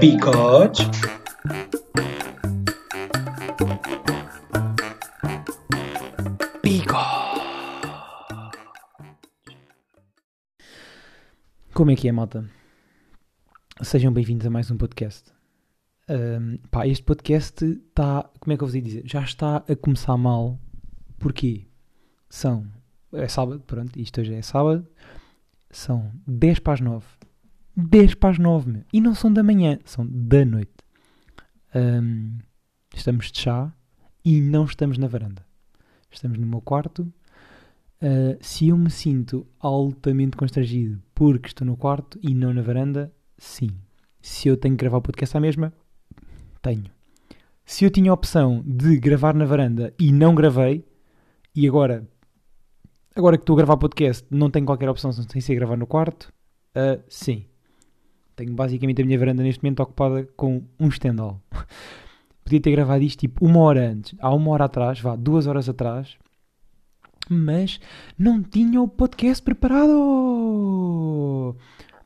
Bigode. Como é que é, malta? Sejam bem-vindos a mais um podcast. Ahm, pá, este podcast está, como é que eu vos ia dizer? Já está a começar mal. Porquê? São, é sábado, pronto, isto hoje é sábado. São 10 para as 9. 10 para as 9, meu. E não são da manhã, são da noite. Ahm, estamos de chá e não estamos na varanda. Estamos no meu quarto. Uh, se eu me sinto altamente constrangido porque estou no quarto e não na varanda, sim. Se eu tenho que gravar o podcast à mesma, tenho. Se eu tinha a opção de gravar na varanda e não gravei, e agora, agora que estou a gravar podcast, não tenho qualquer opção sem ser gravar no quarto, uh, sim. Tenho basicamente a minha varanda neste momento ocupada com um estendal. Podia ter gravado isto tipo uma hora antes, há uma hora atrás, vá, duas horas atrás, mas não tinha o podcast preparado.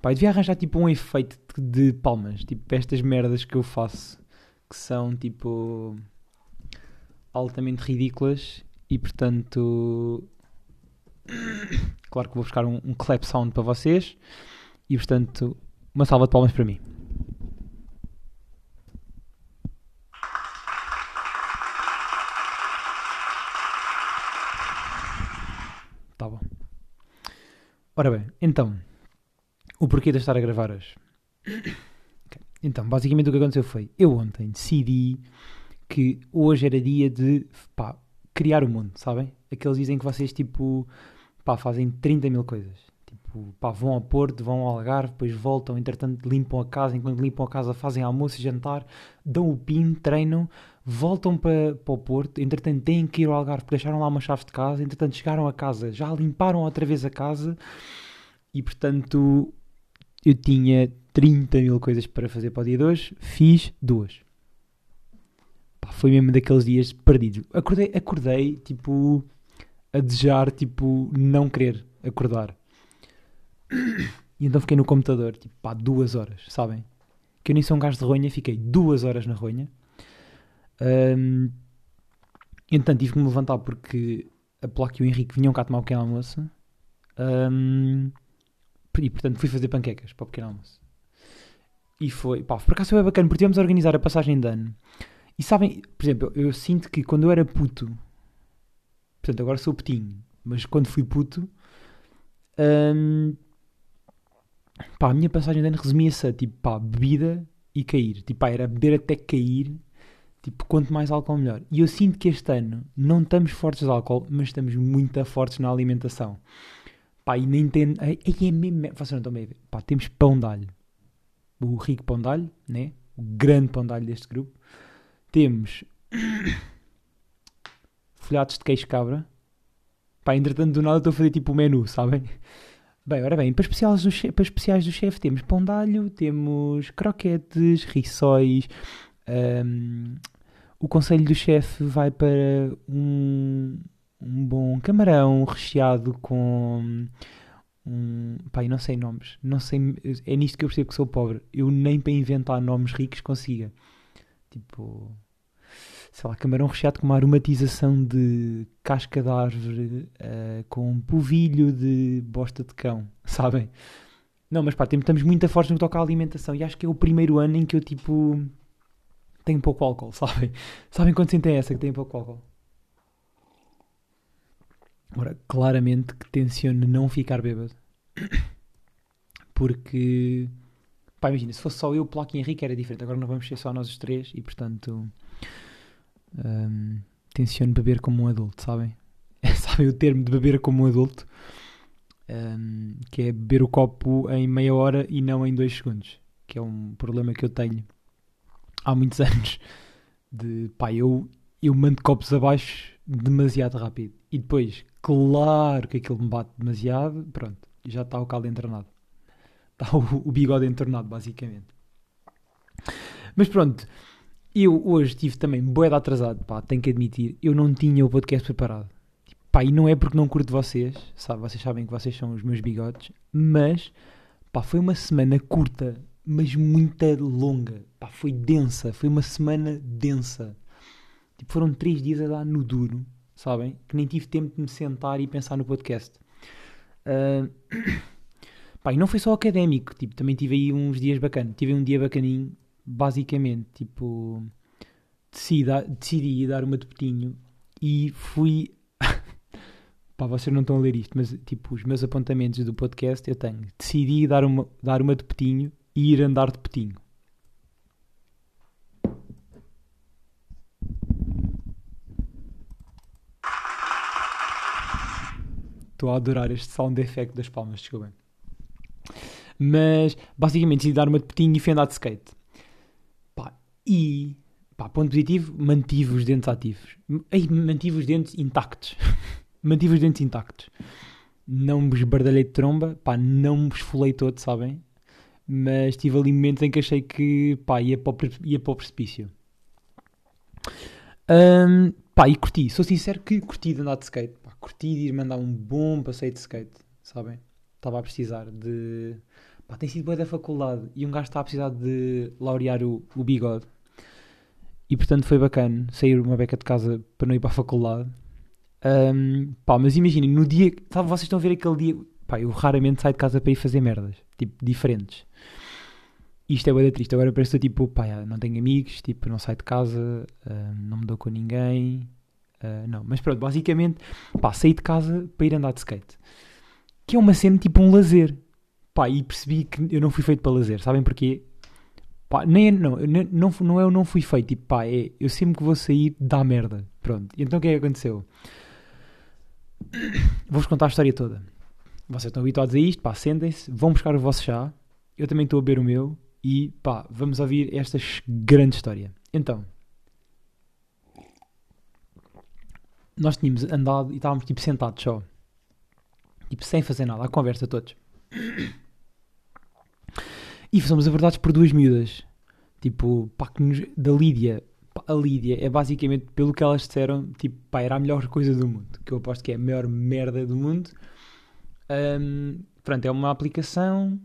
Pá, devia arranjar tipo um efeito de de palmas, tipo estas merdas que eu faço, que são tipo altamente ridículas e portanto, claro que vou buscar um, um clap sound para vocês e portanto, uma salva de palmas para mim. Tá bom. Ora bem, então, o porquê de estar a gravar hoje? Ok. Então, basicamente o que aconteceu foi, eu ontem decidi que hoje era dia de, pá, criar o mundo, sabem? Aqueles dizem que vocês, tipo, pá, fazem 30 mil coisas. Tipo, pá, vão ao Porto, vão ao Algarve, depois voltam, entretanto limpam a casa, enquanto limpam a casa fazem almoço e jantar, dão o pin, treinam, voltam para, para o Porto, entretanto têm que ir ao Algarve porque deixaram lá uma chave de casa, entretanto chegaram a casa, já limparam outra vez a casa e portanto eu tinha 30 mil coisas para fazer para o dia de hoje, fiz duas. Pá, foi mesmo daqueles dias perdidos. Acordei, acordei tipo a desejar, tipo, não querer acordar. E então fiquei no computador, tipo, pá, duas horas, sabem? Que eu nem sou um gajo de ronha, fiquei duas horas na ronha. Ahm, entretanto, tive que me levantar porque a Placa e o Henrique vinham cá tomar o pequeno almoço. Ahm, e, portanto, fui fazer panquecas para o pequeno almoço. E foi, pá, por acaso foi bacana, porque tivemos a organizar a passagem de ano. E sabem, por exemplo, eu, eu sinto que quando eu era puto, portanto, agora sou putinho, mas quando fui puto, ahm, pá, a minha passagem de ano resumia-se a, tipo, pá, bebida e cair. Tipo, pá, era beber até cair. Tipo, quanto mais álcool, melhor. E eu sinto que este ano não estamos fortes de álcool, mas estamos muito fortes na alimentação. Pá, e nem tem... Aí é mesmo... Vocês não estão bem a ver. Pá, temos pão de alho. O rico pão de alho, né? O grande pão de alho deste grupo. Temos... Folhados de queijo cabra. Pá, entretanto, do nada estou a fazer tipo o menu, sabem? Bem, ora bem, para especiais do chefe, para especiais do chefe temos pão de alho, temos croquetes, rissóis. hum, o conselho do chefe vai para um, um bom camarão recheado com. Um, eu não sei nomes. Não sei, é nisto que eu percebo que sou pobre. Eu nem para inventar nomes ricos consiga. Tipo, sei lá, camarão recheado com uma aromatização de casca de árvore, eh, com um polvilho de bosta de cão, sabem? Não, mas pá, estamos muito fortes no que toca à alimentação e acho que é o primeiro ano em que eu, tipo, tenho pouco álcool, sabem? Sabem quando sentem essa, que tem pouco álcool? Ora, claramente que tenciono não ficar bêbado. Porque, pá, imagina, se fosse só eu, Plaque e Henrique era diferente. Agora não vamos ser só nós os três e, portanto, hum, tenciono beber como um adulto, sabem? sabem o termo de beber como um adulto? Hum, que é beber o copo em meia hora e não em dois segundos. Que é um problema que eu tenho há muitos anos. De, pá, eu, eu mando copos abaixo demasiado rápido. E depois, claro que aquilo me bate demasiado, pronto, já está o caldo entornado. Está o, o bigode entornado, basicamente. Mas pronto, eu hoje estive também boeda atrasado, pá, tenho que admitir, eu não tinha o podcast preparado. Pá, e não é porque não curto vocês, sabe? Vocês sabem que vocês são os meus bigodes, mas, pá, foi uma semana curta, mas muito longa. Pá, foi densa, foi uma semana densa. Tipo, foram três dias a dar no duro, sabem? Que nem tive tempo de me sentar e pensar no podcast. Uh... Pá, e não foi só académico, tipo, também tive aí uns dias bacanas. Tive um dia bacaninho, basicamente, tipo, decidi, decidi dar uma de petinho e fui. Pá, vocês não estão a ler isto, mas tipo, os meus apontamentos do podcast eu tenho. Decidi dar uma, dar uma de petinho e ir andar de petinho. Estou a adorar este sound effect das palmas, desculpem. Mas, basicamente, decidi dar uma de petinho e fui andar de skate. E, pá, ponto positivo, mantive os dentes ativos. Ei, mantive os dentes intactos. mantive os dentes intactos. Não me esbardalhei de tromba, pá, não me esfolei todo, sabem? Mas tive ali momentos em que achei que, pá, ia para o, ia para o precipício. Um, pá, e curti. Sou sincero que curti de andar de skate. Pá, curti de ir mandar um bom passeio de skate, sabem? Estava a precisar de. Pá, tem sido boa da faculdade e um gajo está a precisar de laurear o, o bigode. E portanto foi bacana sair uma beca de casa para não ir para a faculdade. Um, pá, mas imaginem, no dia. Sabe, vocês estão a ver aquele dia. Pá, eu raramente saio de casa para ir fazer merdas. Tipo, diferentes. Isto é boa triste. Agora parece tipo, pá, não tenho amigos, tipo, não saio de casa, não me dou com ninguém. Uh, não, mas pronto, basicamente, pá, saí de casa para ir andar de skate. Que é uma cena tipo um lazer. Pá, e percebi que eu não fui feito para lazer. Sabem porquê? Pá, nem, não, não, não é eu não fui feito. Tipo, pá, é eu sempre que vou sair dá merda. Pronto. Então o que é que aconteceu? Vou-vos contar a história toda. Vocês estão habituados a isto, pá, sentem-se, vão buscar o vosso chá. Eu também estou a beber o meu e pá, vamos ouvir esta grande história. Então, nós tínhamos andado e estávamos tipo sentados só, tipo sem fazer nada, à conversa todos. E fomos abordados por duas miúdas, tipo, pá, que nos, da Lídia. Pá, a Lídia é basicamente, pelo que elas disseram, tipo, pá, era a melhor coisa do mundo, que eu aposto que é a maior merda do mundo. Um, pronto, é uma aplicação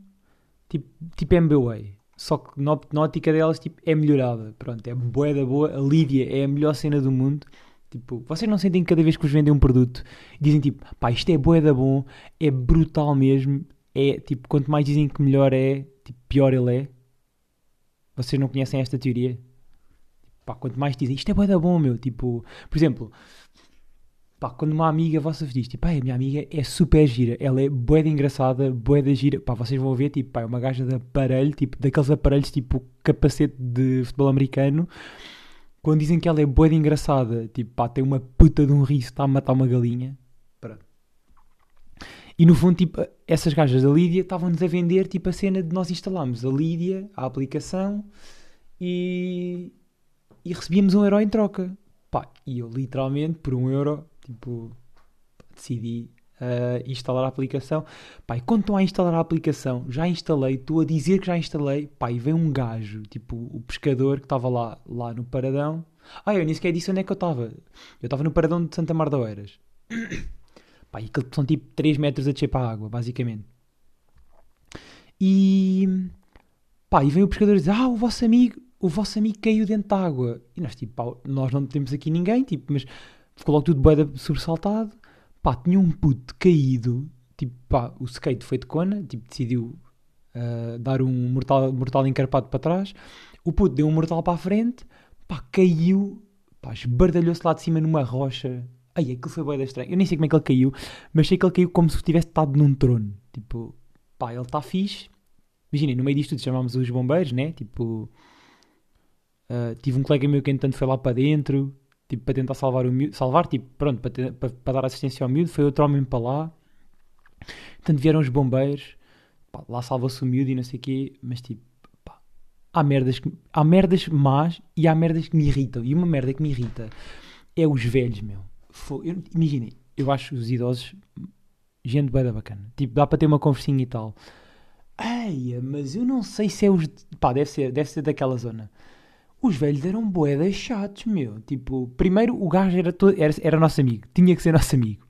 tipo, tipo MBWay só que na, ótica delas tipo, é melhorada. Pronto, é boa da boa. A Lídia é a melhor cena do mundo. Tipo, vocês não sentem que cada vez que vos vendem um produto dizem tipo, pá, isto é boa da bom, é brutal mesmo. É tipo, quanto mais dizem que melhor é, tipo, pior ele é. Vocês não conhecem esta teoria? Pá, quanto mais dizem isto é boa da bom, meu. Tipo, por exemplo, Pá, quando uma amiga vossa vos diz, tipo, a minha amiga é super gira, ela é boeda engraçada, boeda gira, pá, vocês vão ver, tipo, pá, é uma gaja de aparelho, tipo, daqueles aparelhos, tipo, capacete de futebol americano, quando dizem que ela é boeda engraçada, tipo, pá, tem uma puta de um riso, está a matar uma galinha. E no fundo, tipo, essas gajas da Lídia estavam-nos a vender, tipo, a cena de nós instalarmos a Lídia, a aplicação, e, e recebíamos um euro em troca. Pá, e eu literalmente, por um euro, tipo, decidi uh, instalar a aplicação. Pá, e quando estou a instalar a aplicação, já instalei, estou a dizer que já instalei, pá, e vem um gajo, tipo, o pescador que estava lá, lá no paradão. Ah, eu nem sequer disse onde é que eu estava. Eu estava no paradão de Santa Mar da Oeiras. Pá, e aquilo são tipo 3 metros a descer para a água, basicamente. E... Pá, e vem o pescador e diz, ah, o vosso amigo, o vosso amigo caiu dentro da água. E nós, tipo, pá, nós não temos aqui ninguém, tipo, mas ficou logo tudo bem sobressaltado. Pá, tinha um puto caído, tipo, pá, o skate foi de cona, tipo, decidiu uh, dar um mortal, mortal encarpado para trás. O puto deu um mortal para a frente, pá, caiu, pá, esbardalhou-se lá de cima numa rocha. Ai, aquilo foi bem estranho. Eu nem sei como é que ele caiu, mas sei que ele caiu como se tivesse estado num trono. Tipo, pá, ele está fixe. Imaginem, no meio disto tudo chamámos os bombeiros, né? Tipo, uh, tive um colega meu que entanto foi lá para dentro, tipo, para tentar salvar o miúdo, salvar, tipo, pronto, para, ter, para, para, dar assistência ao miúdo, foi outro homem para lá. Portanto, vieram os bombeiros, pá, lá salva-se o miúdo e não sei o quê, mas tipo, pá, há merdas, que, há merdas más e há merdas que me irritam. E uma merda que me irrita é os velhos, meu. Imaginem, eu acho os idosos gente bem bacana. Tipo, dá para ter uma conversinha e tal. Eia, mas eu não sei se é os. Pá, deve ser, deve ser daquela zona os velhos eram boedas chatos, meu. Tipo, primeiro o gajo era, todo, era, era nosso amigo, tinha que ser nosso amigo.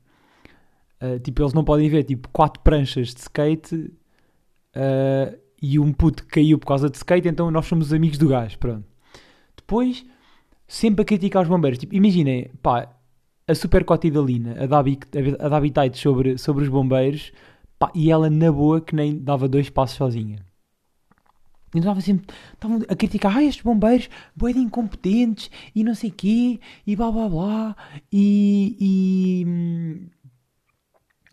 Uh, tipo, eles não podem ver, tipo, quatro pranchas de skate uh, e um puto caiu por causa de skate, então nós somos amigos do gajo, pronto. Depois, sempre a criticar os bombeiros. Tipo, imaginem, pá, a super cotidalina, a Dabi, a Dabi Tait sobre, sobre os bombeiros, pá, e ela na boa que nem dava dois passos sozinha. E estava sempre, estavam a criticar, ah, estes bombeiros, boé de incompetentes, e não sei quê, e blá blá blá, e, e,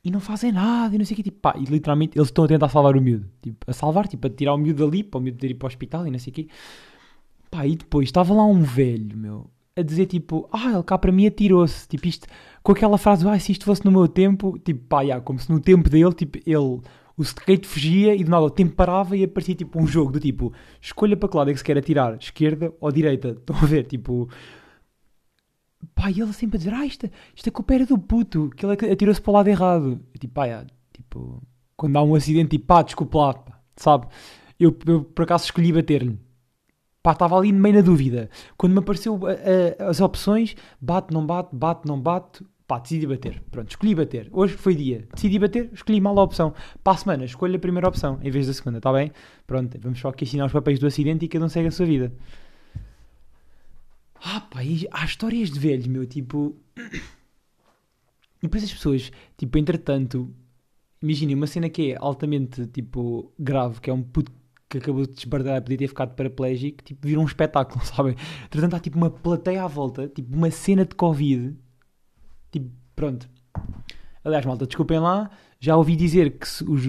e não fazem nada, e não sei quê, tipo, pá, e literalmente eles estão a tentar salvar o miúdo, tipo, a salvar, tipo, a tirar o miúdo dali, para o miúdo ir para o hospital, e não sei quê. Pá, e depois estava lá um velho, meu, a dizer tipo, ah, ele cá para mim atirou-se, tipo, isto, com aquela frase, ah, se isto fosse no meu tempo, tipo, pá, já, como se no tempo dele, tipo, ele o skate fugia e de nada o tempo parava e aparecia tipo um jogo do tipo escolha para que lado é que se quer atirar, esquerda ou direita. Estão a ver? Tipo. Pá, e ele sempre a dizer: Ah, isto, isto é culpa era do puto, que ele atirou-se para o lado errado. Tipo, pá, é, tipo, quando há um acidente, tipo, pá, desculpa lá, sabe? Eu, eu por acaso escolhi bater-lhe. Pá, estava ali meio na dúvida. Quando me apareceu a, as opções, bate, não bate, bate, não bate, Pá, decidi bater. Pronto, escolhi bater. Hoje foi dia. Decidi bater, escolhi mal a opção. Para a semana, escolho a primeira opção em vez da segunda, está bem? Pronto, vamos só aqui assinar os papéis do acidente e cada um segue a sua vida. Ah, pá, e há histórias de velhos, meu, tipo. E depois as pessoas, tipo, entretanto, imaginem uma cena que é altamente, tipo, grave, que é um puto que acabou de desbardar, podia ter ficado paraplégico, tipo, vira um espetáculo, sabem? Entretanto, há tipo uma plateia à volta, tipo, uma cena de Covid Tipo, pronto. Aliás, malta, desculpem lá. Já ouvi dizer que se, os,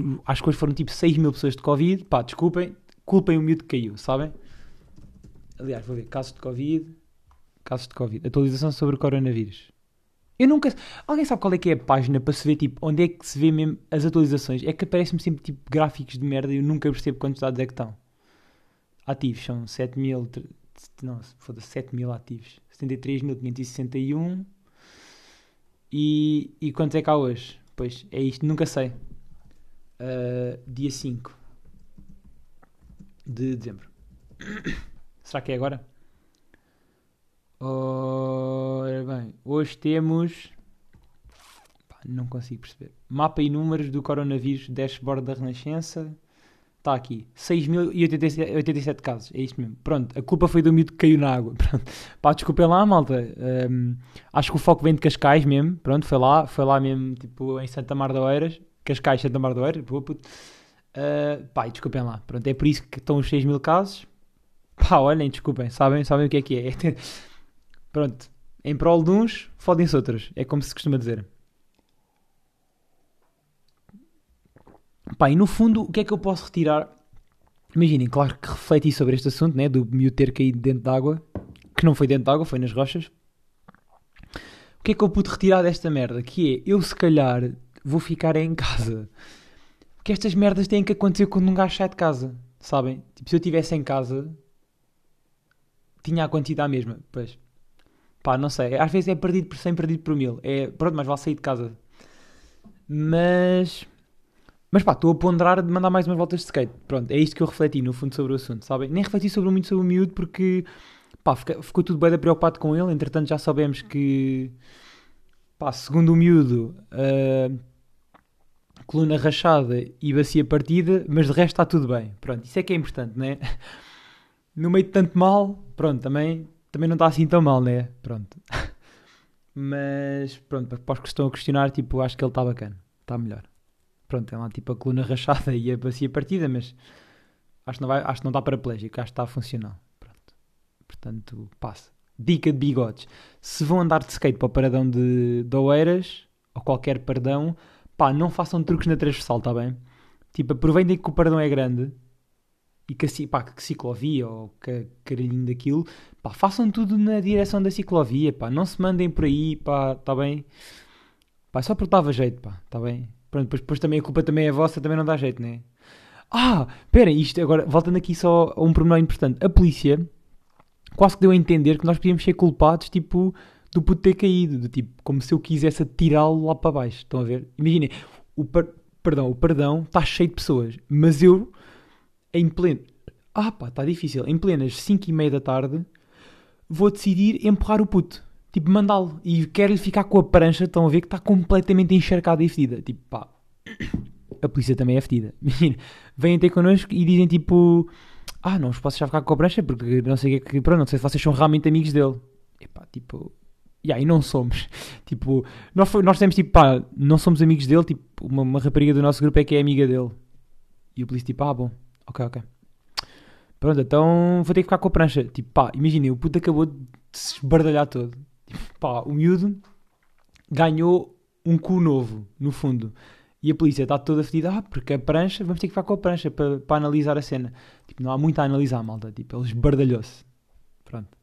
foram tipo 6 mil pessoas de Covid. Pá, desculpem. Culpem o miúdo que caiu, sabem? Aliás, vou ver. Casos de Covid. Casos de Covid. Atualização sobre o coronavírus. Eu nunca. Alguém sabe qual é que é a página para se ver tipo onde é que se vê mesmo as atualizações? É que aparecem-me sempre tipo gráficos de merda e eu nunca percebo quantos dados é que estão. Ativos são 7 mil. Não, foda-se, 7 mil ativos. 73.561. E, e quantos é que há hoje? Pois é isto, nunca sei. Uh, dia 5 de dezembro. Será que é agora? Ora bem, hoje temos. Pá, não consigo perceber. Mapa e números do coronavírus, dashboard da Renascença. Está aqui. 6.087 casos. É isto mesmo. Pronto. A culpa foi do miúdo que caiu na água. Pronto. Pá, desculpem lá, malta. Um, acho que o foco vem de Cascais mesmo. Pronto, foi lá. Foi lá mesmo, tipo, em Santa Mar de Oeiras. Cascais, Santa Mar de Oeiras. Puto. Uh, pá, desculpem lá. Pronto, é por isso que estão os 6 mil casos. Pá, olhem, desculpem. Sabem, sabem o que é que é. Pronto. Em prol de uns, fodem-se outros. É como se costuma dizer. Pá, e no fundo, o que é que eu posso retirar? Imaginem, claro que refleti sobre este assunto, né, do miúdo ter caído dentro d'água, que não foi dentro d'água, foi nas rochas. O que é que eu pude retirar desta merda? Que é, eu se calhar vou ficar em casa. Porque estas merdas têm que acontecer quando um gajo sai de casa, sabem? Tipo, se eu estivesse em casa, tinha a mesma. Pois, pá, não sei. Às vezes é perdido por 100, perdido por mil. É, pronto, mas vale sair de casa. Mas mas pá, estou a ponderar de mandar mais umas voltas de skate. Pronto, é isto que eu refleti no fundo sobre o assunto, sabem? Nem refleti sobre muito sobre o miúdo porque pá, fica, ficou tudo bem preocupado com ele. Entretanto, já sabemos que pá, segundo o miúdo, uh, coluna rachada e bacia partida, mas de resto está tudo bem. Pronto, isso é que é importante, né? No meio de tanto mal, pronto, também, também não está assim tão mal, né? Pronto. Mas pronto, para os que estão a questionar, tipo, acho que ele está bacana, está melhor pronto, tem lá tipo a coluna rachada e a bacia partida, mas acho que não, vai, acho que não está paraplégico, acho que está funcional. Pronto. Portanto, passa. Dica de bigodes. Se vão andar de skate para o paradão de, de Oeiras, ou qualquer paradão, pá, não façam truques na transversal, está bem? Tipo, aproveitem que o paradão é grande e que, pá, que ciclovia ou que caralhinho daquilo, pá, façam tudo na direção da ciclovia, pá, não se mandem por aí, pá, está bem? Pá, só porque dava jeito, pá, está bem? Pronto, depois, depois também a culpa também é vossa, também não dá jeito, né? Ah, espera, isto agora, voltando aqui só a um pormenor importante. A polícia quase que deu a entender que nós podíamos ser culpados, tipo, do puto ter caído, do tipo, como se eu quisesse tirá-lo lá para baixo. Estão a ver? Imaginem, o, perdão, o perdão está cheio de pessoas, mas eu, em pleno. Ah, pá, está difícil. Em plenas 5 e meia da tarde, vou decidir empurrar o puto tipo, mandá-lo. E quero-lhe ficar com a prancha, estão a ver que está completamente encharcada e fedida. Tipo, pá, a polícia também é fedida. Imagina, vêm ter connosco e dizem tipo: Ah, não os posso já ficar com a prancha porque não sei é que. Pronto, não sei se vocês são realmente amigos dele. Epá, tipo. E não somos. Tipo, nós, nós temos tipo, pá, não somos amigos dele. Tipo, uma, uma rapariga do nosso grupo é que é amiga dele. E o polícia, tipo, ah, bom, ok, ok. Pronto, então vou ter que ficar com a prancha. Tipo, pá, imaginem, o puto acabou de se esbardalhar todo. Tipo, pá, o miúdo ganhou um cu novo, no fundo. E a polícia está toda fedida, ah, porque a prancha, vamos ter que ficar com a prancha para, para analisar a cena. Tipo, não há muito a analisar, malta. Tipo, ele esbardalhou-se. Pronto.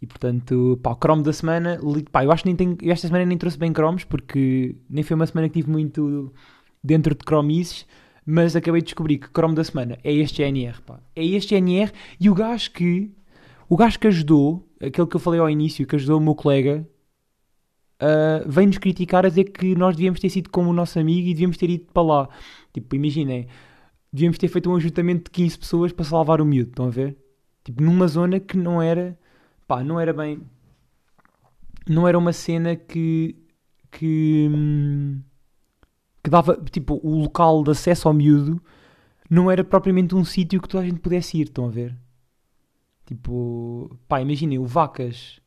E portanto, pá, o cromo da semana, pá, eu acho que nem tenho, esta semana nem trouxe bem cromos, porque nem foi uma semana que tive muito dentro de cromices, mas acabei de descobrir que cromo da semana é este GNR, pá. É este GNR e o gajo que, o gajo que ajudou, aquele que eu falei ao início, que ajudou o meu colega, uh, vem-nos criticar a dizer que nós devíamos ter sido como o nosso amigo e devíamos ter ido para lá. Tipo, imaginem, devíamos ter feito um ajuntamento de 15 pessoas para salvar o miúdo, estão a ver? Tipo, numa zona que não era, pá, não era bem, não era uma cena que, que, hum, que dava, tipo, o local de acesso ao miúdo não era propriamente um sítio que toda a gente pudesse ir, estão a ver? Tipo, pá, imaginem, o Vacas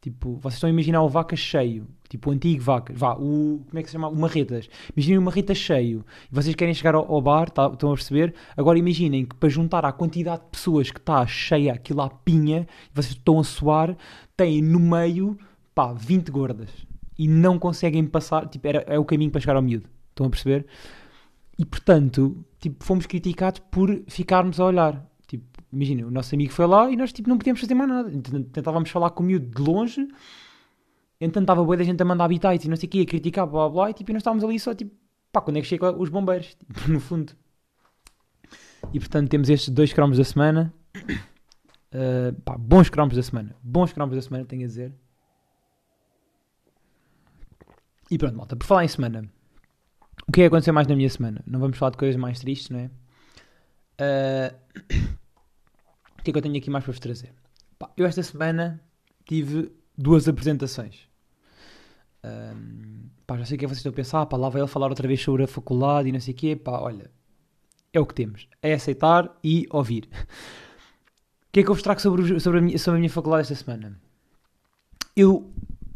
Tipo, vocês estão a imaginar o vaca cheio, tipo o antigo vaca, vá, o, como é que se chama? O marretas. Imaginem o marreta cheio e vocês querem chegar ao, ao bar, tá, estão a perceber? Agora imaginem que para juntar à quantidade de pessoas que está cheia aquilo à pinha, e vocês estão a suar, têm no meio, pá, 20 gordas e não conseguem passar, tipo, era, é o caminho para chegar ao miúdo. Estão a perceber? E portanto, tipo, fomos criticados por ficarmos a olhar. Imagina, o nosso amigo foi lá e nós tipo, não podíamos fazer mais nada. Tentávamos falar com o miúdo de longe, então estava boa da gente a mandar habitats e não sei o que, a criticar, blá blá e, tipo, nós estávamos ali só tipo, pá, quando é que chegam os bombeiros? Tipo, no fundo. E portanto temos estes dois cromos da semana. Uh, pá, bons cromos da semana. Bons cromos da semana, tenho a dizer. E pronto, malta, por falar em semana. O que é que aconteceu mais na minha semana? Não vamos falar de coisas mais tristes, não é? Uh, o que é que eu tenho aqui mais para vos trazer? Pá, eu esta semana tive duas apresentações. Um, pá, já sei o que é que vocês estão a pensar, pá, lá vai ele falar outra vez sobre a faculdade e não sei o quê. Pá, olha, é o que temos. É aceitar e ouvir. O que é que eu vos trago sobre, sobre, a, minha, sobre a minha faculdade esta semana? Eu,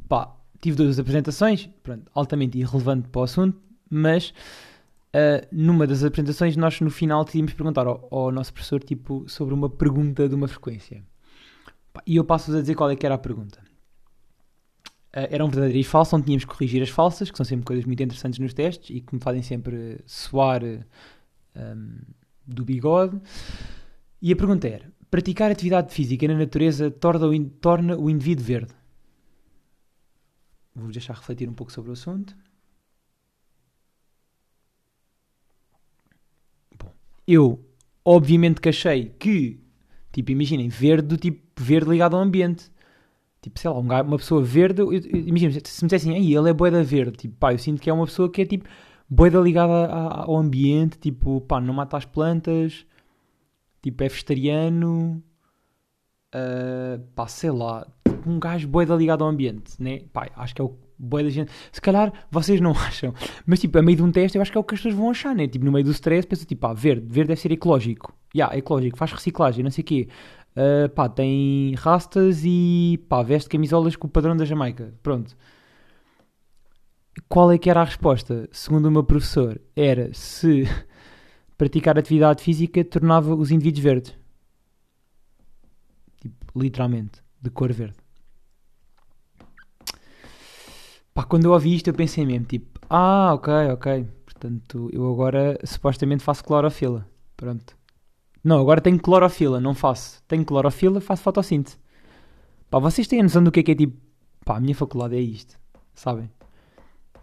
pá, tive duas apresentações, pronto, altamente irrelevante para o assunto, mas Uh, numa das apresentações, nós no final tínhamos perguntar ao, ao, nosso professor tipo, sobre uma pergunta de uma frequência. E eu passo-vos a dizer qual é que era a pergunta. Uh, era um verdadeiro e falso, onde tínhamos que corrigir as falsas, que são sempre coisas muito interessantes nos testes e que me fazem sempre suar um, do bigode. E a pergunta era: praticar atividade física na natureza torna o, torna o indivíduo verde? Vou-vos deixar refletir um pouco sobre o assunto. Eu, obviamente que achei que, tipo, imaginem, verde do tipo verde ligado ao ambiente. Tipo, sei lá, um uma pessoa verde, imagina, se me dissessem, aí ele é boeda verde, tipo, pá, eu sinto que é uma pessoa que é tipo boeda ligada ao ambiente, tipo, pá, não mata as plantas, tipo, é vegetariano, uh, pá, sei lá, tipo, um gajo boeda ligado ao ambiente, né? Pá, acho que é o boa da gente. Se calhar vocês não acham, mas tipo, a meio de um teste, eu acho que é o que as pessoas vão achar, né? Tipo, no meio do stress, pensa tipo, ah, verde, verde deve ser ecológico. Ya, yeah, ecológico, faz reciclagem, não sei o quê. Uh, pá, tem rastas e pá, veste camisolas com o padrão da Jamaica. Pronto. Qual é que era a resposta? Segundo o meu professor, era se praticar atividade física tornava os indivíduos verdes. Tipo, literalmente, de cor verde. Pá, quando eu ouvi isto eu pensei mesmo, tipo, ah, ok, ok. Portanto, eu agora supostamente faço clorofila. Pronto. Não, agora tenho clorofila, não faço. Tenho clorofila, faço fotossíntese. Pá, vocês têm a noção do que é que é tipo, pá, a minha faculdade é isto, sabem?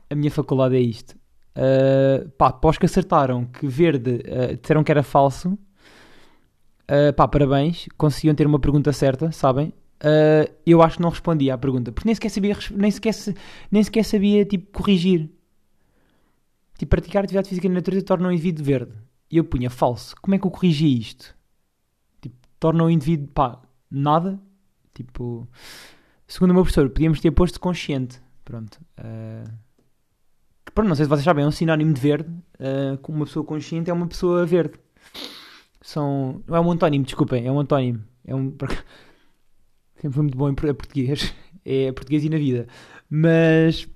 A minha faculdade é isto. Uh, pá, pós que acertaram que verde, uh, disseram que era falso. Uh, pá, parabéns, conseguiam ter uma pergunta certa, sabem? Uh, eu acho que não respondia à pergunta, porque nem sequer sabia, nem sequer, nem sequer sabia tipo, corrigir. Tipo, praticar atividade física na natureza torna um indivíduo verde. E eu punha falso. Como é que eu corrigia isto? Tipo, torna um indivíduo, pá, nada. Tipo, segundo o meu professor, podíamos ter posto consciente. Pronto. Uh, pronto, não sei se vocês sabem, é um sinónimo de verde, uh, uma pessoa consciente é uma pessoa verde. São, não é um antónimo, desculpem, é um antónimo. É um, sempre foi muito bom em português, é português e na vida. Mas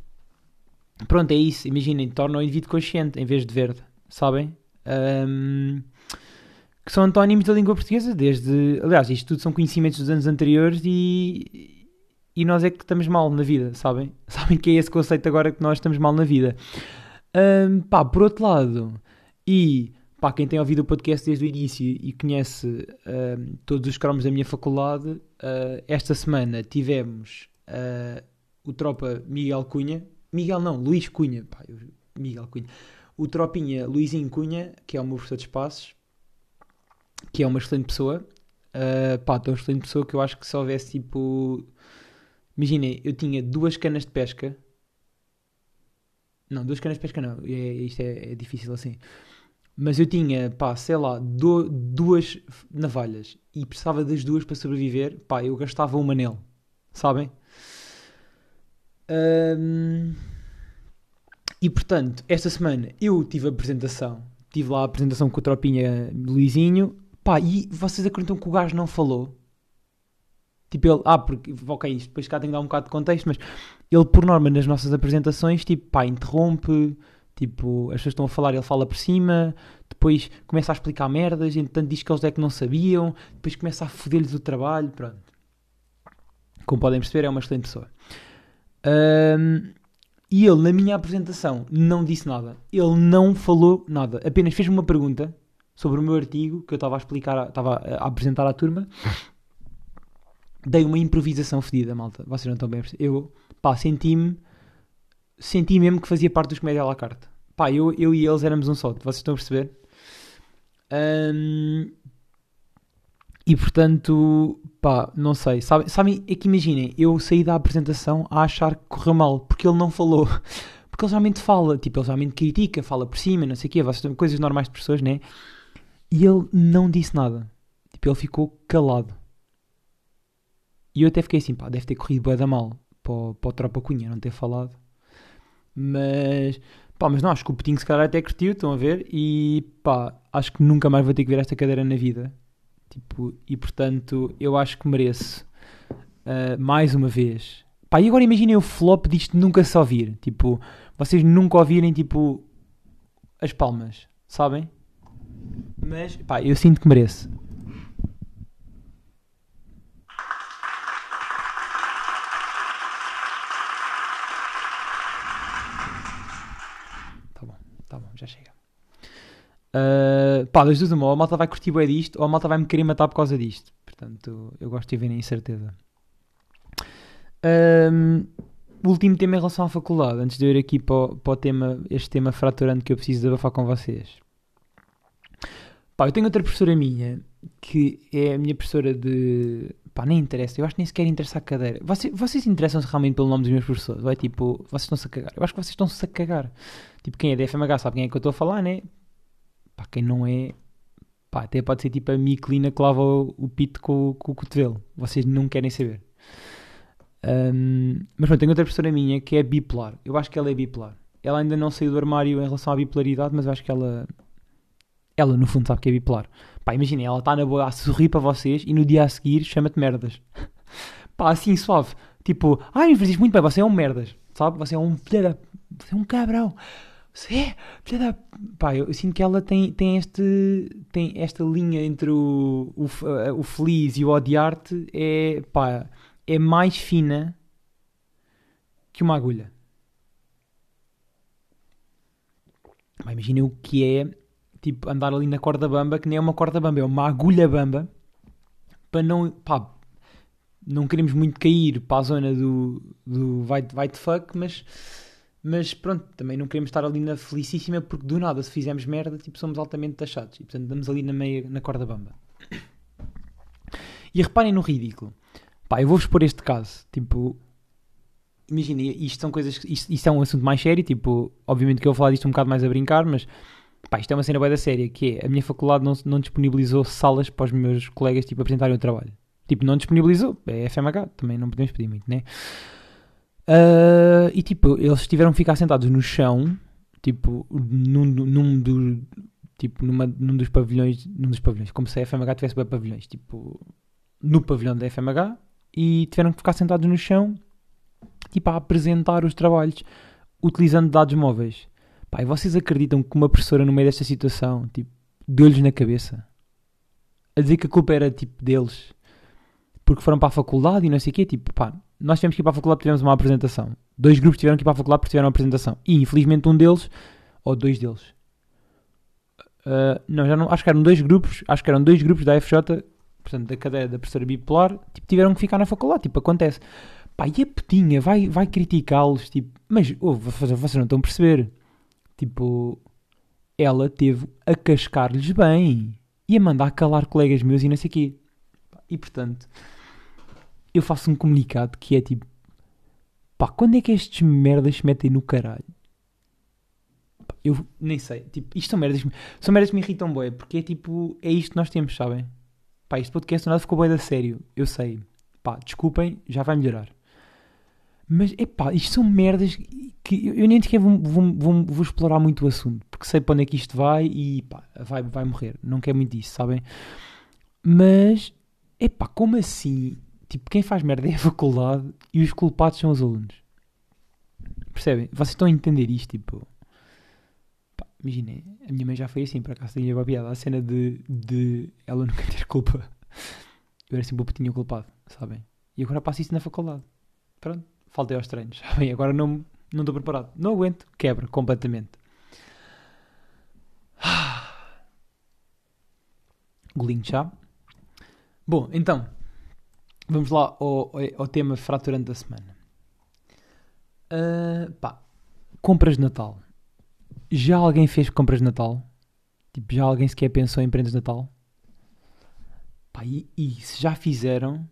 pronto, é isso. Imaginem, torna o indivíduo consciente em vez de verde, sabem? Um, que são antónimos da língua portuguesa, desde. Aliás, isto tudo são conhecimentos dos anos anteriores e, e nós é que estamos mal na vida, sabem? Sabem que é esse conceito agora que nós estamos mal na vida. Um, pá, por outro lado, e pá, quem tem ouvido o podcast desde o início e conhece um, todos os cromos da minha faculdade, uh, esta semana tivemos uh, o tropa Miguel Cunha, Miguel não, Luís Cunha, pá, eu, Miguel Cunha, o tropinha Luizinho Cunha, que é o meu professor de espaços, que é uma excelente pessoa. Uh, pá, tão excelente pessoa que eu acho que se houvesse tipo. Imaginem, eu tinha duas canas de pesca. Não, duas canas de pesca não. É, isto é, é difícil assim. Mas eu tinha, pá, sei lá, do, duas navalhas e precisava das duas para sobreviver. Pá, eu gastava uma nele. Sabem? E portanto, esta semana eu tive a apresentação. Tive lá a apresentação com o Tropinha Luizinho. Pá, e vocês acreditam que o gajo não falou? Tipo, ele, ah, porque, ok, isto depois cá tem que dar um bocado de contexto, mas ele, por norma, nas nossas apresentações, tipo, pá, interrompe, tipo, as pessoas estão a falar, ele fala por cima, depois começa a explicar merdas, entretanto diz que eles é que não sabiam, depois começa a foder-lhes o trabalho, pronto. Como podem perceber, é uma excelente pessoa. Um, e ele, na minha apresentação, não disse nada. Ele não falou nada. Apenas fez-me uma pergunta sobre o meu artigo que eu estava a explicar, estava a apresentar à turma. Dei uma improvisação fedida, malta. Vocês não estão bem a perceber. Eu, pá, senti-me, senti mesmo que fazia parte dos comédia à la carte. Pá, eu, eu e eles éramos um só. Vocês estão a perceber? Um, e portanto, pá, não sei. Sabem, sabe, é que imaginem, eu saí da apresentação a achar que correu mal, porque ele não falou. Porque ele realmente fala, tipo, ele realmente critica, fala por cima, não sei o quê, coisas normais de pessoas, né? E ele não disse nada. Tipo, ele ficou calado. E eu até fiquei assim, pá, deve ter corrido bem da mal para, para o Tropa Cunha não ter falado. Mas, pá, mas não, acho que o Putinho se calhar até curtiu, estão a ver? E, pá, acho que nunca mais vou ter que ver esta cadeira na vida. Tipo, e portanto, eu acho que mereço uh, mais uma vez. Pá, e agora imaginem o flop disto nunca se ouvir. Tipo, vocês nunca ouvirem, tipo, as palmas, sabem? Mas, pá, eu sinto que mereço. Tá bom, tá bom, já chega. Uh, pá, das duas uma, ou a malta vai curtir bem disto, ou a malta vai me querer matar por causa disto. Portanto, eu gosto de ver a incerteza. Um, último tema em relação à faculdade, antes de eu ir aqui para o, para o tema, este tema fraturante que eu preciso desabafar com vocês. Pá, eu tenho outra professora minha que é a minha professora de. Pá, nem interessa, eu acho que nem sequer interessa a cadeira. Vocês, vocês interessam-se realmente pelo nome dos meus professores? Ou é tipo, vocês estão-se a cagar? Eu acho que vocês estão-se a cagar. Tipo, quem é da FMH sabe quem é que eu estou a falar, né? Quem não é. Pá, até pode ser tipo a Miclina que lava o, o pito com, com, o cotovelo. Vocês não querem saber. Um, mas pronto, tenho outra professora minha que é bipolar. Eu acho que ela é bipolar. Ela ainda não saiu do armário em relação à bipolaridade, mas eu acho que ela ela, no fundo, sabe que é bipolar. Pá, imaginem, ela está na boa a sorrir para vocês e no dia a seguir chama-te merdas. Pá, assim, suave. Tipo, ai, me fazes muito bem, você é um merdas. Sabe? Você é um. Você é um cabrão. É filho da... Pá, eu, sinto que ela tem, tem, este, tem esta linha entre o, o, o feliz e o odiar-te. É, pá, é mais fina que uma agulha. Imaginem o que é tipo, andar ali na corda bamba, que nem é uma corda bamba, é uma agulha bamba, para não, pá, não queremos muito cair para a zona do, do vai, vai fuck, mas, mas pronto, também não queremos estar ali na felicíssima, porque do nada, se fizermos merda, tipo, somos altamente taxados, e portanto andamos ali na meia, na corda bamba. E reparem no ridículo. Pá, eu vou-vos pôr este caso, tipo, imagina, isto são coisas, isto, isto, é um assunto mais sério, tipo, obviamente que eu vou falar disto um bocado mais a brincar, mas Pá, isto é uma cena bem da séria, que é, a minha faculdade não, não disponibilizou salas para os meus colegas, tipo, apresentarem o trabalho. Tipo, não disponibilizou, é FMH, também não podemos pedir muito, né? Uh, e tipo, eles tiveram que ficar sentados no chão, tipo, num, num, do, tipo numa, num dos pavilhões, num dos pavilhões, como se a FMH tivesse bem pavilhões, tipo, no pavilhão da FMH, e tiveram que ficar sentados no chão, tipo, a apresentar os trabalhos, utilizando dados móveis. Pá, e vocês acreditam que uma professora no meio desta situação, tipo, deu-lhes na cabeça? A dizer que a culpa era, tipo, deles, porque foram para a faculdade e não sei o quê, tipo, pá, nós tivemos que ir para a faculdade porque tivemos uma apresentação. Dois grupos tiveram que ir para a faculdade porque tiveram uma apresentação. E, infelizmente, um deles, ou dois deles, uh, não, já não, acho que eram dois grupos, acho que eram dois grupos da FJ, portanto, da cadeia da professora bipolar, tipo, tiveram que ficar na faculdade, tipo, acontece. Pá, e a putinha vai, vai criticá-los, tipo, mas oh, vocês não estão a perceber. Tipo, ela teve a cascar-lhes bem e a mandar calar colegas meus e não sei o quê. E portanto, eu faço um comunicado que é tipo, pá, quando é que estes merdas se metem no caralho? Pá, eu nem sei, tipo, isto são merdas, são merdas que me irritam boé, porque é tipo, é isto que nós temos, sabem? Pá, este podcast nada ficou boé da sério, eu sei. Pá, desculpem, já vai melhorar. Mas, epá, isto são merdas que eu nem sequer vou, vou, vou, vou, explorar muito o assunto, porque sei para onde é que isto vai e pá, vai, vai morrer. Não quero muito disso, sabem? Mas, epá, como assim? Tipo, quem faz merda é a faculdade e os culpados são os alunos. Percebem? Vocês estão a entender isto, tipo... imaginem, a minha mãe já foi assim, para cá tinha uma piada, a cena de, de ela nunca ter culpa. Eu era sempre o putinho culpado, sabem? E agora passo isso na faculdade. Pronto faltei aos treinos. Bem, agora não não estou preparado. Não aguento, quebra completamente. Golinho de chá. Bom, então, vamos lá ao, ao tema fraturante da semana. Uh, pá, compras de Natal. Já alguém fez compras de Natal? Tipo, já alguém sequer pensou em prendas de Natal? Pá, e, e se já fizeram,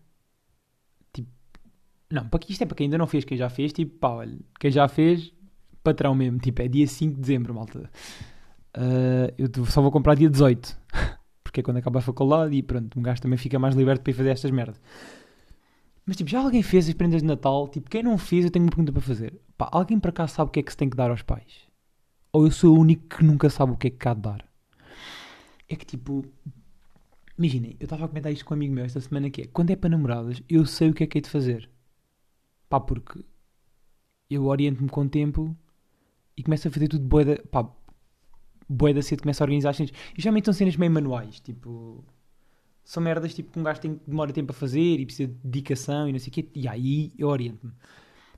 não, para isto é para quem ainda não fez, quem já fez, tipo, pá, olha, quem já fez, patrão mesmo, tipo, é dia 5 de dezembro, malta. Uh, eu só vou comprar dia 18, porque é quando acaba a faculdade e pronto, um gajo também fica mais liberto para ir fazer estas merdas. Mas tipo, já alguém fez as prendas de Natal? Tipo, quem não fez, eu tenho uma pergunta para fazer. Pá, alguém para cá sabe o que é que se tem que dar aos pais? Ou eu sou o único que nunca sabe o que é que há de dar? É que tipo, imaginem, eu estava a comentar isto com um amigo meu esta semana que é, quando é para namoradas, eu sei o que é que é de fazer. Pá, porque eu oriento-me com o tempo e começo a fazer tudo boeda, pá, boeda cedo, começo a organizar as cenas. E geralmente são cenas meio manuais, tipo, são merdas tipo que um gajo tem, demora tempo a fazer e precisa de dedicação e não sei o quê. E aí eu oriento-me.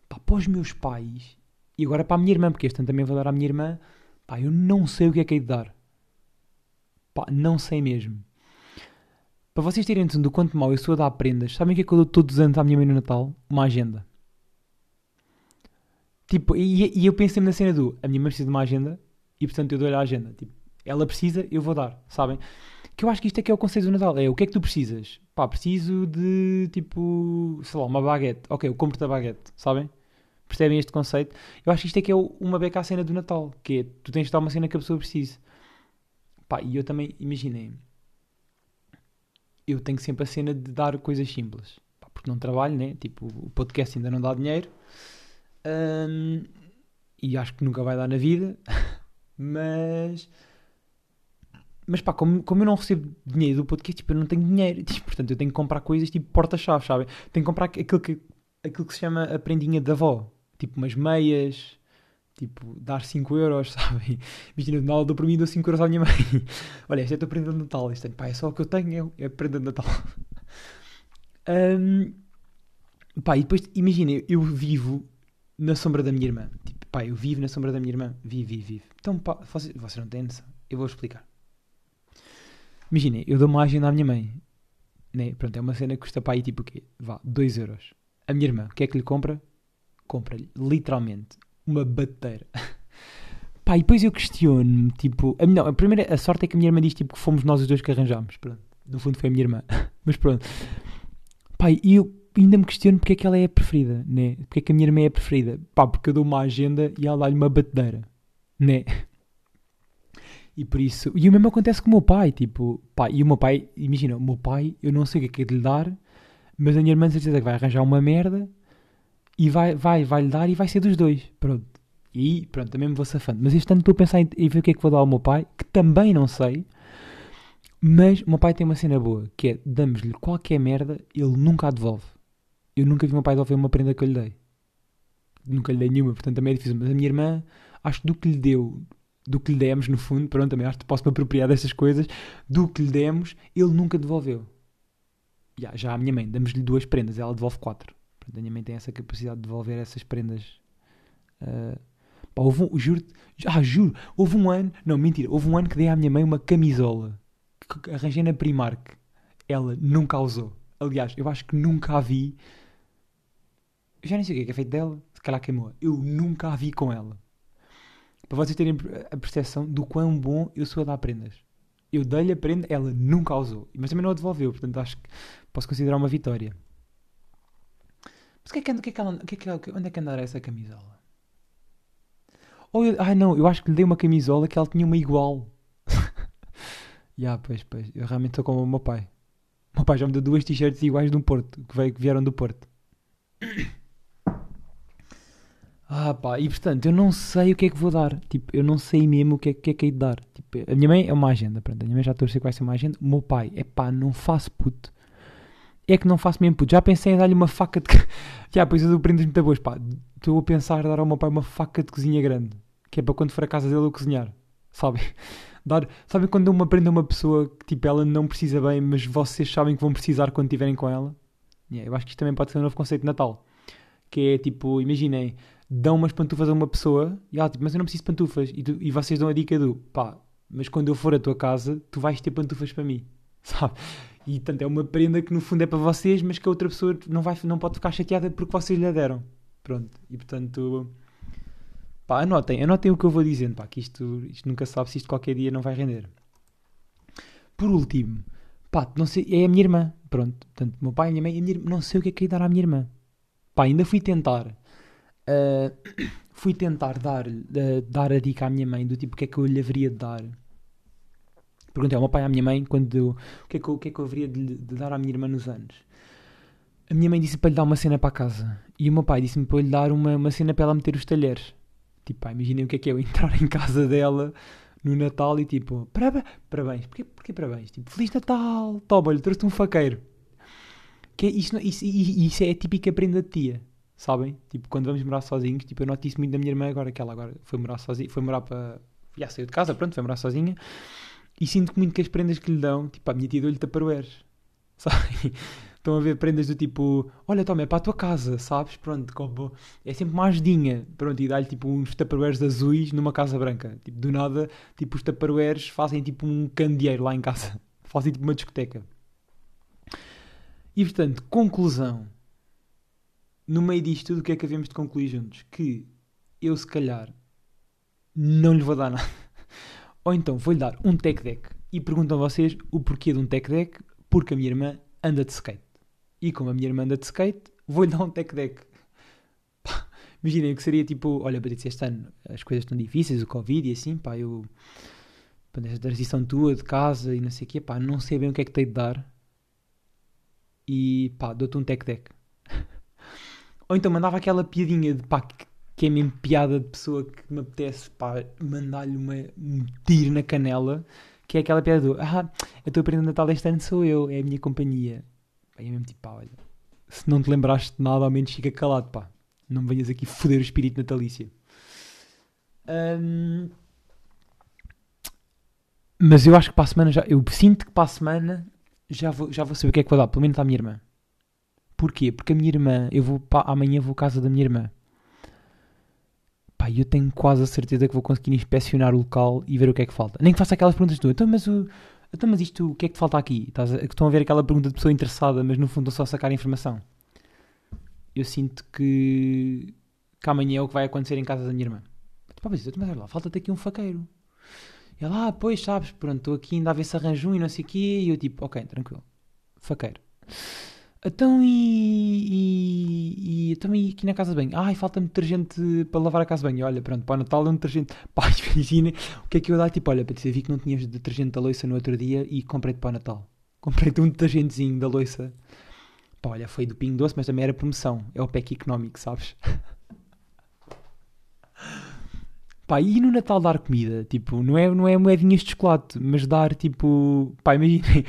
Pá, para os meus pais e agora para a minha irmã, porque este ano também vou dar à minha irmã, pá, eu não sei o que é que é de dar. Pá, não sei mesmo. Para vocês terem noção do quanto mal eu sou a dar prendas, sabem o que é que eu dou todos os anos à minha mãe no Natal? Uma agenda. Tipo, e, e eu sempre na cena do a minha mãe precisa de uma agenda e portanto eu dou-lhe a agenda. Tipo, ela precisa, eu vou dar, sabem? Que eu acho que isto é que é o conceito do Natal. É o que é que tu precisas? Pá, preciso de tipo, sei lá, uma baguete. Ok, eu compro-te a baguete, sabem? Percebem este conceito? Eu acho que isto é que é uma beca à cena do Natal, que é tu tens de dar uma cena que a pessoa precise. Pá, e eu também, imaginei, eu tenho sempre a cena de dar coisas simples. Pá, porque não trabalho, né? Tipo, o podcast ainda não dá dinheiro. Um, e acho que nunca vai dar na vida. mas. Mas pá, como, como eu não recebo dinheiro do podcast, tipo, eu não tenho dinheiro. Tipo, portanto, eu tenho que comprar coisas tipo porta-chave, sabe? Tenho que comprar aquilo que, aquilo que se chama a prendinha da avó. Tipo, umas meias. Tipo, dar 5 euros, sabem? Imagina, na aula do para mim dou 5 euros à minha mãe. Olha, esta é a tua prenda de Natal. Isto é, pá, é só o que eu tenho, é, é a prenda de Natal. um, pá, e depois, imagina, eu vivo na sombra da minha irmã. Tipo, pá, eu vivo na sombra da minha irmã. Vivo, vivo, vivo. Então, pá, vocês não têm noção. Eu vou explicar. Imaginem, eu dou uma agenda à minha mãe. Né? Pronto, é uma cena que custa para aí tipo o quê? Vá, 2 euros. A minha irmã, o que é que lhe compra? Compra-lhe, literalmente, uma bateira. Pá, e depois eu questiono-me, tipo... A, não, a primeira, a sorte é que a minha irmã diz, tipo, que fomos nós os dois que arranjámos. Pronto. No fundo foi a minha irmã. Mas pronto. Pá, e eu ainda me questiono porque é que ela é a preferida, né? Porque é que a minha irmã é a preferida? Pá, porque eu dou uma agenda e ela dá-lhe uma batedeira, né? E por isso... E o mesmo acontece com o meu pai, tipo... Pá, e o meu pai... Imagina, o meu pai, eu não sei o que é que é de lhe dar, mas a minha irmã certeza que vai arranjar uma merda e vai, vai, vai lhe dar e vai ser dos dois, pronto. E pronto, também me vou safando. Mas este ano estou a pensar em, em ver o que é que vou dar ao meu pai, que também não sei. Mas o meu pai tem uma cena boa, que é, damos-lhe qualquer merda, ele nunca a devolve. Eu nunca vi o meu pai devolver uma prenda que eu lhe dei. Nunca lhe dei nenhuma, portanto também é difícil. Mas a minha irmã, acho que do que lhe deu, do que lhe demos, no fundo, pronto, também acho que posso me apropriar dessas coisas, do que lhe demos, ele nunca devolveu. Já, já a minha mãe, damos-lhe duas prendas, ela devolve quatro. Portanto, a minha mãe tem essa capacidade de devolver essas prendas. Uh, pá, houve um, juro, ah, juro, houve um ano, não, mentira, houve um ano que dei à minha mãe uma camisola que arranjei na Primark. Ela nunca a usou. Aliás, eu acho que nunca a vi. Eu já nem sei o que é, é feito dela, se calhar queimou. Eu nunca a vi com ela. Para vocês terem a percepção do quão bom eu sou a dar prendas. Eu dei-lhe a prenda, ela nunca a usou. Mas também não a devolveu, portanto acho que posso considerar uma vitória. Mas que é que, que é é onde é que andará essa camisola? Ou eu, ai não, eu acho que lhe dei uma camisola que ela tinha uma igual. Ya, pois, pois. Eu realmente estou como o meu pai. O meu pai já me deu duas t-shirts iguais de um Porto, que vieram do Porto. Ah pá, e portanto, eu não sei o que é que vou dar. Tipo, eu não sei mesmo o que é que é que é de dar. Tipo, a minha mãe é uma agenda, pronto. A minha mãe já estou a ser ser uma agenda. O meu pai, é pá, não faço puto. É que não faço mesmo puto. Já pensei em dar-lhe uma faca de. já, pois eu dou prendas muito boas, pá. Estou a pensar em dar ao meu pai uma faca de cozinha grande. Que é para quando for a casa dele eu cozinhar. Sabe? Dar, sabem quando uma prenda a uma pessoa que tipo, ela não precisa bem, mas vocês sabem que vão precisar quando estiverem com ela? Yeah, eu acho que isto também pode ser um novo conceito de Natal. Que é tipo, imaginem, dão umas pantufas a uma pessoa e ela tipo, mas eu não preciso de pantufas. E, tu, e vocês dão a dica do pá, mas quando eu for à tua casa, tu vais ter pantufas para mim. Sabe? E tanto é uma prenda que no fundo é para vocês, mas que a outra pessoa não, vai, não pode ficar chateada porque vocês lhe deram. Pronto. E portanto Pá, anotem, anotem o que eu vou dizendo, pá, que isto, isto nunca sabe se isto qualquer dia não vai render. Por último, pá, não sei, é a minha irmã, pronto, portanto, meu pai, minha mãe, a minha não sei o que é que é dar à minha irmã. Pá, ainda fui tentar, uh, fui tentar dar, uh, dar a dica à minha mãe do tipo o que é que eu lhe haveria de dar. Perguntei ao meu pai e à minha mãe quando o, que é que eu, o que é que eu haveria de, de dar à minha irmã nos anos. A minha mãe disse para lhe dar uma cena para casa. E o meu pai disse-me para lhe dar uma, uma cena para ela meter os talheres. Tipo, pá, imaginem o que é que é eu entrar em casa dela no Natal e tipo, parabéns, porquê, porquê parabéns? Tipo, Feliz Natal, toma, lhe trouxe-te um faqueiro. Que é, isso, isso, isso é a típica prenda de tia, sabem? Tipo, quando vamos morar sozinhos, tipo, eu noto isso muito da minha irmã agora, que ela agora foi morar sozinha, foi morar para. Já saiu de casa, pronto, foi morar sozinha. E sinto muito que as prendas que lhe dão, tipo, a minha tia deu-lhe taparoeiros, sabem? Estão a ver prendas do tipo, olha, toma, é para a tua casa, sabes? Pronto, como, é sempre uma ajudinha. Pronto, e dá-lhe tipo uns taparoeiros azuis numa casa branca. Tipo, do nada, tipo, os taparoeiros fazem tipo um candeeiro lá em casa. Fazem tipo uma discoteca. E portanto, conclusão. No meio disto tudo, o que é que havemos de concluir juntos? Que eu, se calhar, não lhe vou dar nada. Ou então vou-lhe dar um tech deck. E perguntam vocês o porquê de um tech deck? Porque a minha irmã anda de skate. E como a minha irmã anda de skate, vou-lhe dar um tech deck. Imaginem que seria tipo: olha, Patrícia, este ano as coisas estão difíceis, o Covid e assim, pá, eu. Esta transição tua de casa e não sei o quê, pá, não sei bem o que é que tenho de dar. E pá, dou-te um tech deck. Ou então mandava aquela piadinha de pá, que é mesmo piada de pessoa que me apetece, pá, mandar-lhe um tiro na canela, que é aquela piada do ah, a tua prenda de Natal este ano sou eu, é a minha companhia. Aí é mesmo tipo, pá, olha, se não te lembraste de nada, ao menos fica calado, pá. Não me venhas aqui foder o espírito natalício. Um... Mas eu acho que para a semana já. Eu sinto que para a semana já vou, já vou saber o que é que vou dar, pelo menos à minha irmã. Porquê? Porque a minha irmã, eu vou pá, amanhã vou à casa da minha irmã. Pá, eu tenho quase a certeza que vou conseguir inspecionar o local e ver o que é que falta. Nem que faça aquelas perguntas tu, então, mas o, então, mas isto, o que é que falta aqui? Estás a, estão a ver aquela pergunta de pessoa interessada, mas no fundo estão só a sacar informação. Eu sinto que, que amanhã é o que vai acontecer em casa da minha irmã. Pá, mas, mas lá, falta-te aqui um faqueiro. E ela, ah, pois, sabes, pronto, estou aqui ainda a ver se arranjo um e não sei o quê. E eu tipo, ok, tranquilo. Faqueiro. Então e, e, e, então, e aqui na casa de banho? Ai, falta-me detergente para lavar a casa de banho. Olha, pronto, para o Natal é um detergente. Pá, imagina o que é que eu dar? Tipo, olha, dizer, vi que não tinhas detergente da louça no outro dia e comprei-te para o Natal. Comprei-te um detergentezinho da louça. Pá, olha, foi do Pingo Doce, mas também era promoção. É o pack económico, sabes? Pá, e no Natal dar comida? Tipo, não é, não é moedinhas de chocolate, mas dar tipo. Pá, imaginem,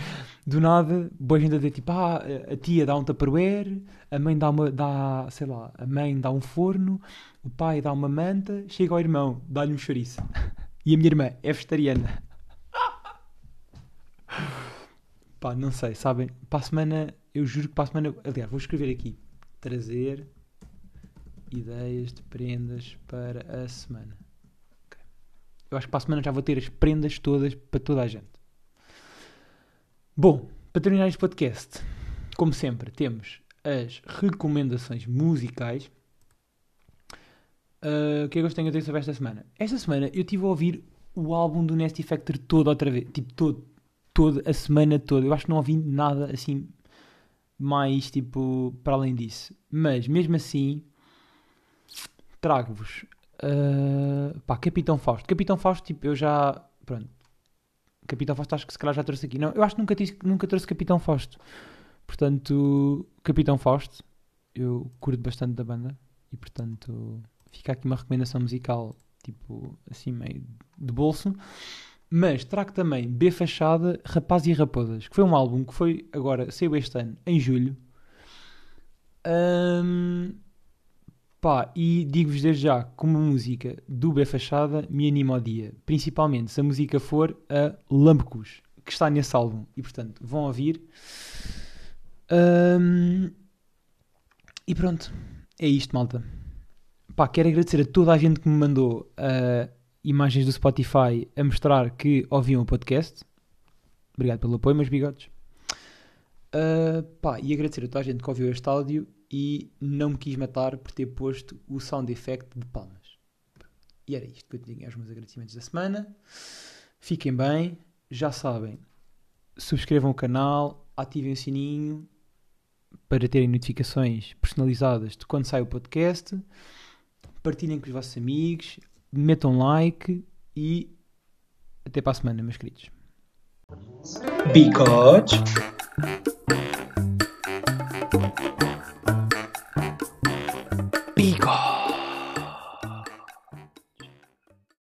do nada, boa gente a dizer tipo, ah, a tia dá um tupperware, a mãe dá uma. dá, sei lá, a mãe dá um forno, o pai dá uma manta, chega ao irmão, dá-lhe um chouriço. E a minha irmã é vegetariana. Pá, não sei, sabem? Para a semana, eu juro que para a semana. Aliás, vou escrever aqui: trazer ideias de prendas para a semana. Ok. Eu acho que para a semana já vou ter as prendas todas para toda a gente. Bom, para terminar este podcast, como sempre, temos as recomendações musicais. Uh, o que é que eu tenho a dizer sobre esta semana? Esta semana eu estive a ouvir o álbum do Nasty Factor todo outra vez. Tipo, todo. Toda a semana toda. Eu acho que não ouvi nada assim mais, tipo, para além disso. Mas, mesmo assim, trago-vos uh, pá, Capitão Fausto. Capitão Fausto, tipo, eu já. Pronto. Capitão Fausto acho que se calhar já trouxe aqui. Não, eu acho que nunca, tive, nunca trouxe Capitão Fausto. Portanto, Capitão Fausto, eu curto bastante da banda e, portanto, fica aqui uma recomendação musical, tipo, assim, meio de bolso. Mas trago também B Fachada, Rapaz e Raposas, que foi um álbum que foi agora, saiu este ano, em julho. Um, pá, e digo-vos desde já, como música do B Fachada me anima ao dia. Principalmente se a música for a Lambecus, que está nesse álbum. E portanto, vão ouvir. Um, e pronto, é isto, malta. Pá, quero agradecer a toda a gente que me mandou uh, imagens do Spotify a mostrar que ouviam o podcast. Obrigado pelo apoio, meus bigodes. Uh, pá, e agradecer a toda a gente que ouviu este áudio e não me quis matar por ter posto o sound effect de palmas. E era isto que eu tinha aos meus agradecimentos da semana. Fiquem bem, já sabem. Subscrevam o canal, ativem o sininho para terem notificações personalizadas de quando sai o podcast. Partilhem com os vossos amigos, metam like e até para a semana, meus queridos. Because